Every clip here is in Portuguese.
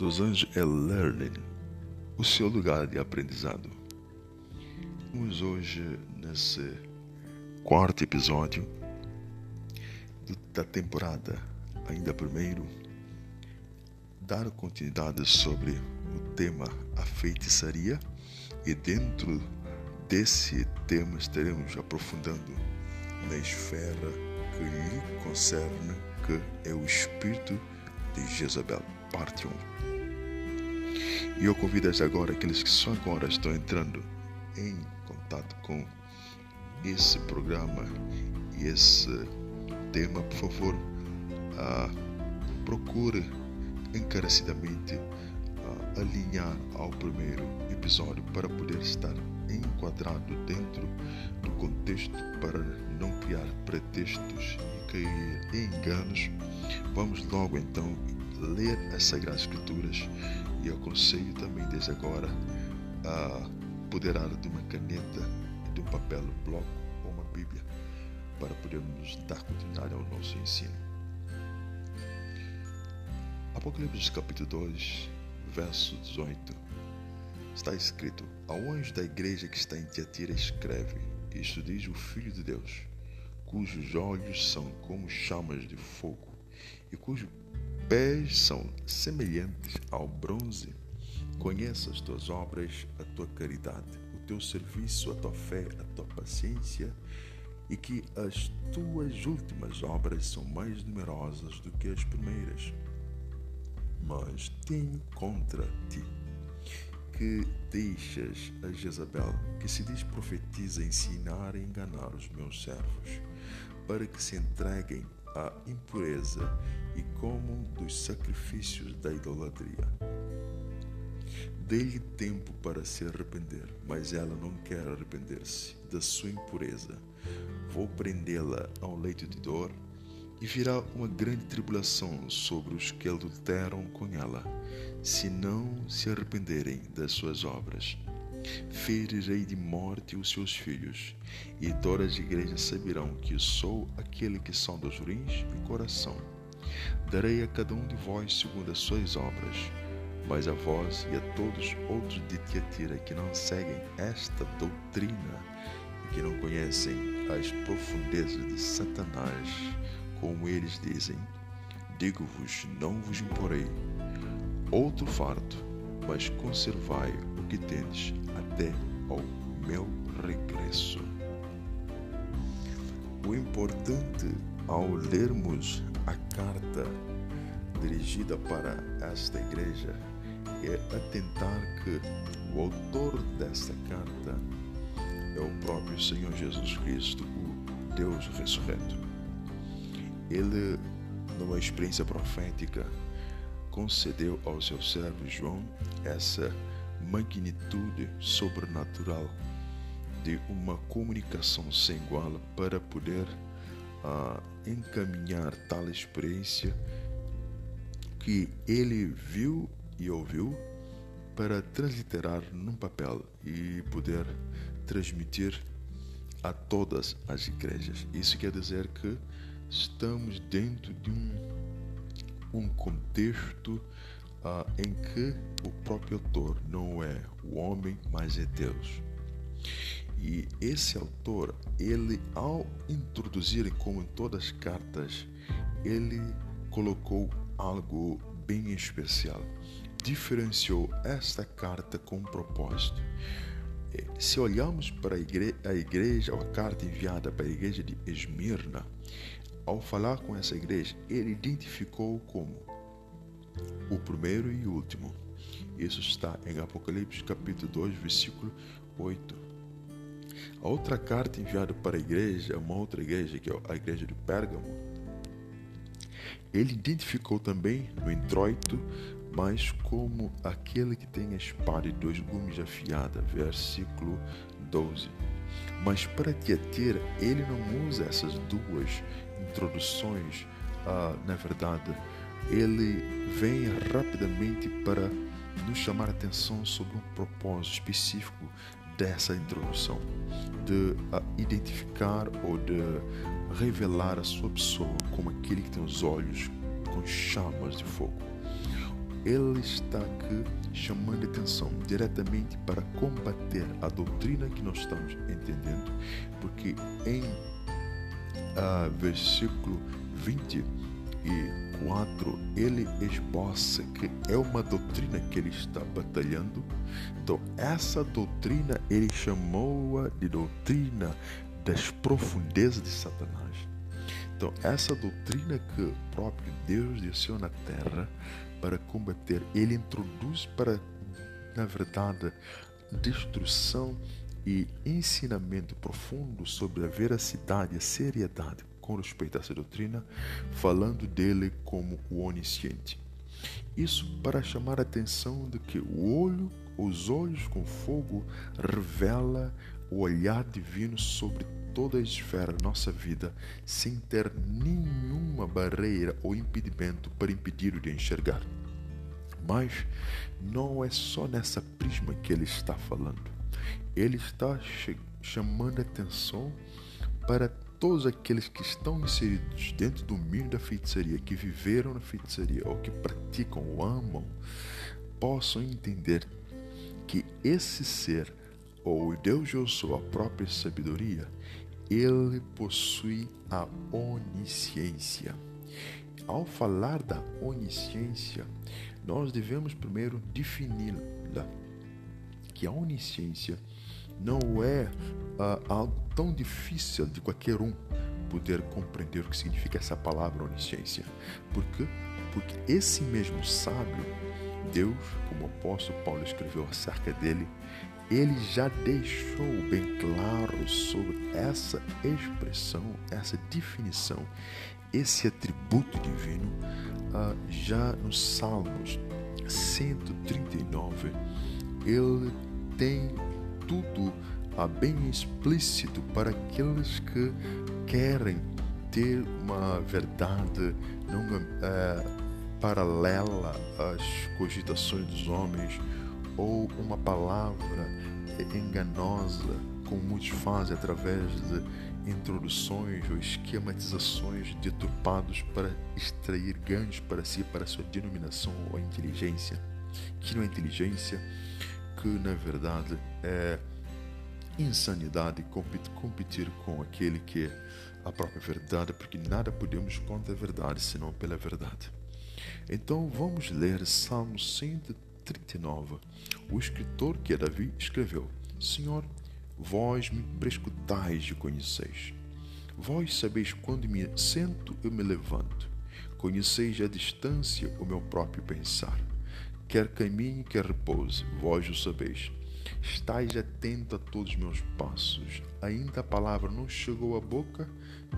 dos Anjos é Learning, o seu lugar de aprendizado. Vamos hoje nesse quarto episódio da temporada, ainda primeiro, dar continuidade sobre o tema a feitiçaria e dentro desse tema estaremos aprofundando na esfera que lhe concerne, que é o espírito de Jezabel, parte 1. E eu convido agora aqueles que só agora estão entrando em contato com esse programa e esse tema, por favor, uh, procure encarecidamente uh, alinhar ao primeiro episódio para poder estar enquadrado dentro do contexto para não criar pretextos e cair em enganos. Vamos logo então ler as Sagradas Escrituras e aconselho também desde agora a poderar de uma caneta, de um papel, um bloco ou uma Bíblia para podermos dar continuidade ao nosso ensino. Apocalipse capítulo 2, verso 18 está escrito: Ao anjo da igreja que está em Tiatira escreve: Isto diz o Filho de Deus, cujos olhos são como chamas de fogo e cujos pés são semelhantes ao bronze. Conheça as tuas obras, a tua caridade, o teu serviço, a tua fé, a tua paciência, e que as tuas últimas obras são mais numerosas do que as primeiras. Mas tenho contra ti que deixas a Jezabel, que se diz profetiza, ensinar e enganar os meus servos, para que se entreguem à impureza e comam dos sacrifícios da idolatria. Dei-lhe tempo para se arrepender, mas ela não quer arrepender-se da sua impureza. Vou prendê-la a um leito de dor e virá uma grande tribulação sobre os que adulteram com ela, se não se arrependerem das suas obras. Ferirei de morte os seus filhos, e todas as igrejas saberão que sou aquele que sonda os rins e coração Darei a cada um de vós segundo as suas obras. Mas a vós e a todos outros de Tiatira que não seguem esta doutrina e que não conhecem as profundezas de Satanás, como eles dizem, digo-vos, não vos imporei outro farto, mas conservai o que tendes até ao meu regresso. O importante ao lermos a carta dirigida para esta igreja é atentar que o autor desta carta é o próprio Senhor Jesus Cristo, o Deus ressurreto. Ele, numa experiência profética, concedeu ao seu servo João essa magnitude sobrenatural de uma comunicação sem igual para poder uh, encaminhar tal experiência que ele viu e ouviu para transliterar num papel e poder transmitir a todas as igrejas. Isso quer dizer que estamos dentro de um, um contexto uh, em que o próprio autor não é o homem, mas é Deus. E esse autor, ele ao introduzir, como em todas as cartas, ele colocou algo bem especial. Diferenciou esta carta com um propósito. É, se olharmos para a igreja, a igreja, a carta enviada para a igreja de Esmirna, ao falar com essa igreja, ele identificou como o primeiro e o último. Isso está em Apocalipse capítulo 2, versículo 8. A outra carta enviada para a igreja, uma outra igreja, que é a igreja de Pérgamo, ele identificou também no introito, mas como aquele que tem a espada e dois gumes afiada, versículo 12. Mas para Tiatira, ele não usa essas duas introduções, ah, na verdade, ele vem rapidamente para nos chamar a atenção sobre um propósito específico dessa introdução, de identificar ou de revelar a sua pessoa como aquele que tem os olhos com chamas de fogo. ele está aqui chamando atenção diretamente para combater a doutrina que nós estamos entendendo, porque em uh, versículo 24 ele esboça que é uma doutrina que ele está batalhando. Então, essa doutrina ele chamou-a de doutrina das profundezas de Satanás. Então, essa doutrina que o próprio Deus desceu na terra para combater, ele introduz para, na verdade, destruição e ensinamento profundo sobre a veracidade a seriedade com respeito a essa doutrina, falando dele como o onisciente. Isso para chamar a atenção de que o olho, os olhos com fogo revela o olhar divino sobre toda a esfera da nossa vida, sem ter nenhuma barreira ou impedimento para impedir-o de enxergar. Mas não é só nessa prisma que ele está falando. Ele está chamando atenção para todos aqueles que estão inseridos dentro do domínio da feitiçaria, que viveram na feitiçaria ou que praticam ou amam, possam entender que esse ser, ou Deus eu sou, a própria sabedoria, ele possui a onisciência. Ao falar da onisciência, nós devemos primeiro defini-la, que a onisciência não é uh, algo tão difícil de qualquer um poder compreender o que significa essa palavra onisciência. Por quê? Porque esse mesmo sábio, Deus, como o apóstolo Paulo escreveu acerca dele, ele já deixou bem claro sobre essa expressão, essa definição, esse atributo divino, uh, já nos Salmos 139, ele tem tudo uh, bem explícito para aqueles que querem ter uma verdade não, uh, paralela às cogitações dos homens ou uma palavra enganosa, como muitos fazem através de introduções ou esquematizações deturpados para extrair ganhos para si, para sua denominação ou inteligência, que não é inteligência, que na verdade é insanidade competir com aquele que é a própria verdade, porque nada podemos contra a verdade senão pela verdade. Então vamos ler Salmo 139. O escritor, que é Davi, escreveu: Senhor, vós me prescutais e conheceis. Vós sabeis quando me sento e me levanto. Conheceis a distância o meu próprio pensar quer caminhe, quer repouse, vós o sabeis. Estais atento a todos os meus passos. Ainda a palavra não chegou à boca,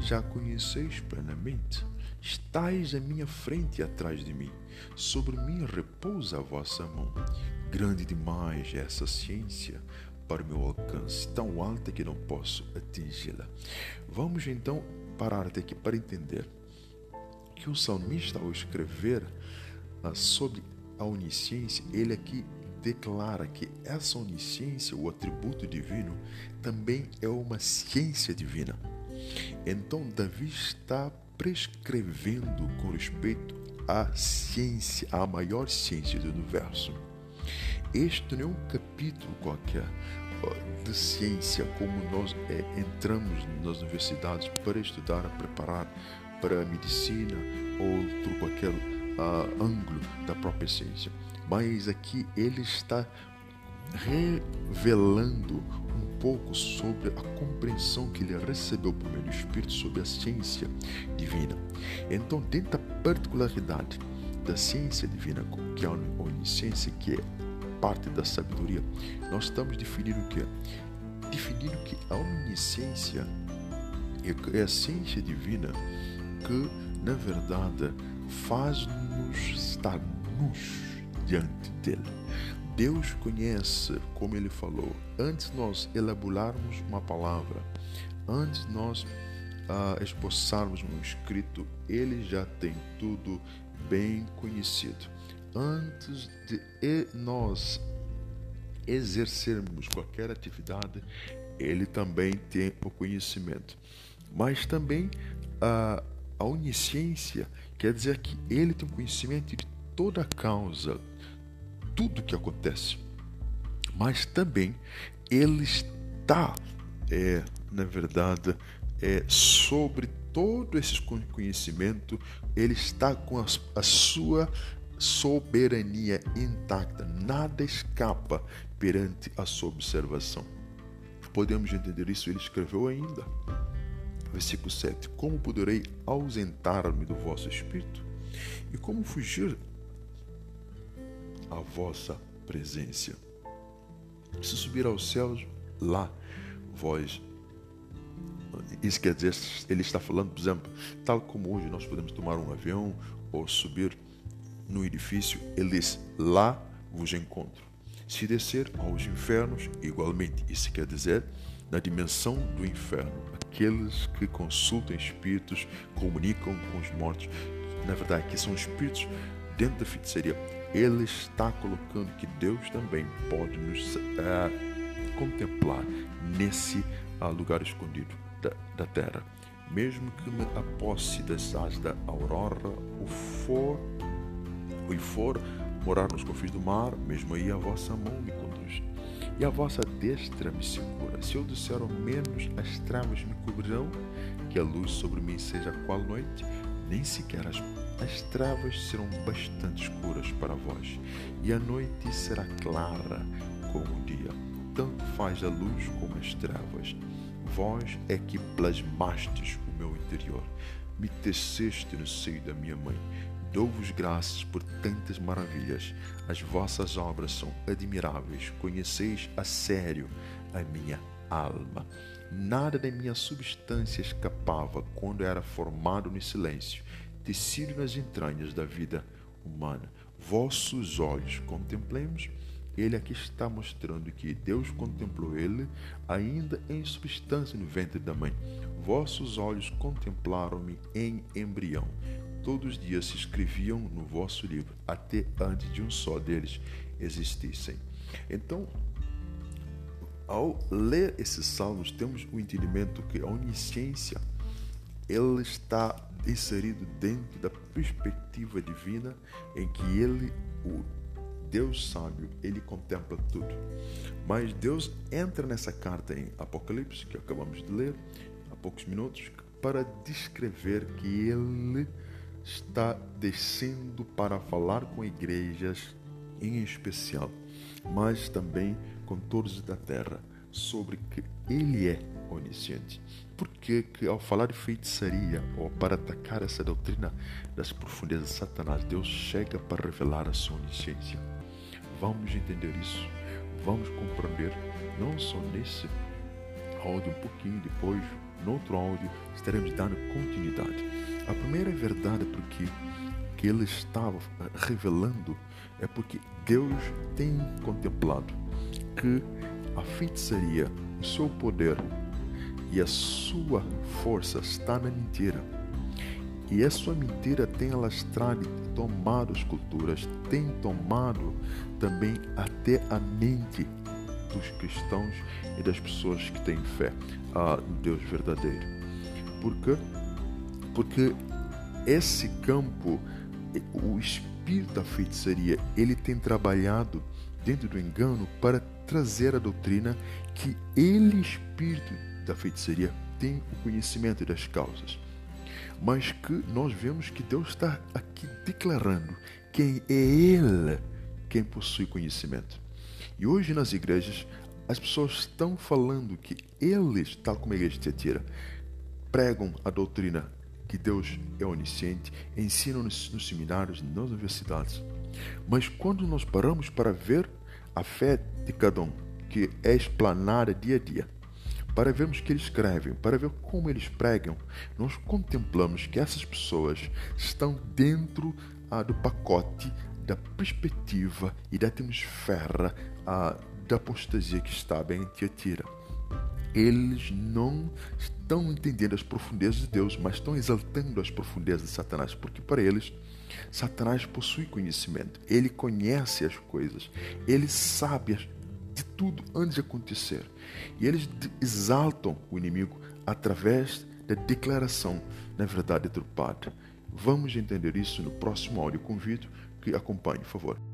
já conheceis plenamente. Estais à minha frente e atrás de mim. Sobre mim repousa a vossa mão. Grande demais é essa ciência para o meu alcance, tão alta que não posso atingi-la. Vamos então parar até aqui para entender que o salmista, ao escrever ah, sobre a onisciência, ele aqui declara que essa onisciência, o atributo divino, também é uma ciência divina. Então, Davi está prescrevendo com respeito à ciência, à maior ciência do universo. Este não é um capítulo qualquer de ciência como nós é, entramos nas universidades para estudar, preparar para a medicina ou por qualquer uh, ângulo da própria ciência, mas aqui ele está revelando um pouco sobre a compreensão que ele recebeu por meio do Espírito sobre a ciência divina. Então, dentro da particularidade da ciência divina, que é a onisciência, que é parte da sabedoria, nós estamos definindo o que? Definindo que a onisciência é a ciência divina que, na verdade, faz-nos estar nus diante dele. Deus conhece, como ele falou, antes nós elaborarmos uma palavra, antes nós uh, esboçarmos um escrito, ele já tem tudo bem conhecido. Antes de nós exercermos qualquer atividade, ele também tem o conhecimento. Mas também a, a onisciência Quer dizer que ele tem conhecimento de toda a causa, tudo que acontece, mas também ele está, é, na verdade, é, sobre todo esse conhecimento, ele está com a, a sua soberania intacta, nada escapa perante a sua observação. Podemos entender isso, ele escreveu ainda. Versículo 7: Como poderei ausentar-me do vosso espírito? E como fugir à vossa presença? Se subir aos céus, lá vós. Isso quer dizer, ele está falando, por exemplo, tal como hoje nós podemos tomar um avião ou subir no edifício, ele diz: lá vos encontro. Se descer aos infernos, igualmente, isso quer dizer, na dimensão do inferno, aqueles que consultam espíritos, comunicam com os mortos, na verdade, que são espíritos dentro da feitiçaria. Ele está colocando que Deus também pode nos uh, contemplar nesse uh, lugar escondido da, da terra. Mesmo que me aposse das asas da aurora, o for e for morar nos confins do mar, mesmo aí a vossa mão me. E a vossa destra me segura. Se eu disser ao menos as trevas me cobrirão, que a luz sobre mim seja qual noite, nem sequer as, as trevas serão bastante escuras para vós, e a noite será clara como o dia. Tanto faz a luz como as trevas. Vós é que plasmastes o meu interior, me teceste no seio da minha mãe Dou-vos graças por tantas maravilhas. As vossas obras são admiráveis. Conheceis a sério a minha alma. Nada da minha substância escapava quando era formado no silêncio, tecido nas entranhas da vida humana. Vossos olhos contemplemos. Ele aqui está mostrando que Deus contemplou ele ainda em substância no ventre da mãe. Vossos olhos contemplaram-me em embrião todos os dias se escreviam no vosso livro, até antes de um só deles existissem. Então, ao ler esses salmos, temos o entendimento que a onisciência ele está inserido dentro da perspectiva divina em que ele, o Deus sábio, ele contempla tudo. Mas Deus entra nessa carta em Apocalipse, que acabamos de ler há poucos minutos, para descrever que ele está descendo para falar com igrejas em especial, mas também com todos da terra, sobre que ele é onisciente. Porque que ao falar de feitiçaria ou para atacar essa doutrina das profundezas de Satanás, Deus chega para revelar a sua onisciência. Vamos entender isso, vamos compreender, não só nesse áudio, um pouquinho depois, no outro áudio, estaremos dando continuidade. Verdade porque que ele estava revelando é porque Deus tem contemplado que a feitiçaria, o seu poder e a sua força está na mentira. E essa mentira tem alastrado e tomado as culturas, tem tomado também até a mente dos cristãos e das pessoas que têm fé no Deus verdadeiro. Por quê? Porque esse campo, o espírito da feitiçaria, ele tem trabalhado dentro do engano para trazer a doutrina que ele, espírito da feitiçaria, tem o conhecimento das causas. Mas que nós vemos que Deus está aqui declarando quem é Ele quem possui conhecimento. E hoje nas igrejas as pessoas estão falando que eles, tal como a igreja de Tiatira, pregam a doutrina que Deus é onisciente, ensinam nos, seminários, nas universidades. Mas quando nós paramos para ver a fé de cada um, que é explanada dia a dia, para vermos que eles escrevem, para ver como eles pregam, nós contemplamos que essas pessoas estão dentro ah, do pacote da perspectiva e da atmosfera ah, da apostasia que estava em Tiatira. Eles não estão entendendo as profundezas de Deus, mas estão exaltando as profundezas de Satanás, porque para eles Satanás possui conhecimento, ele conhece as coisas, ele sabe de tudo antes de acontecer. E eles exaltam o inimigo através da declaração, na verdade, do Padre. Vamos entender isso no próximo áudio. Convido que acompanhe, por favor.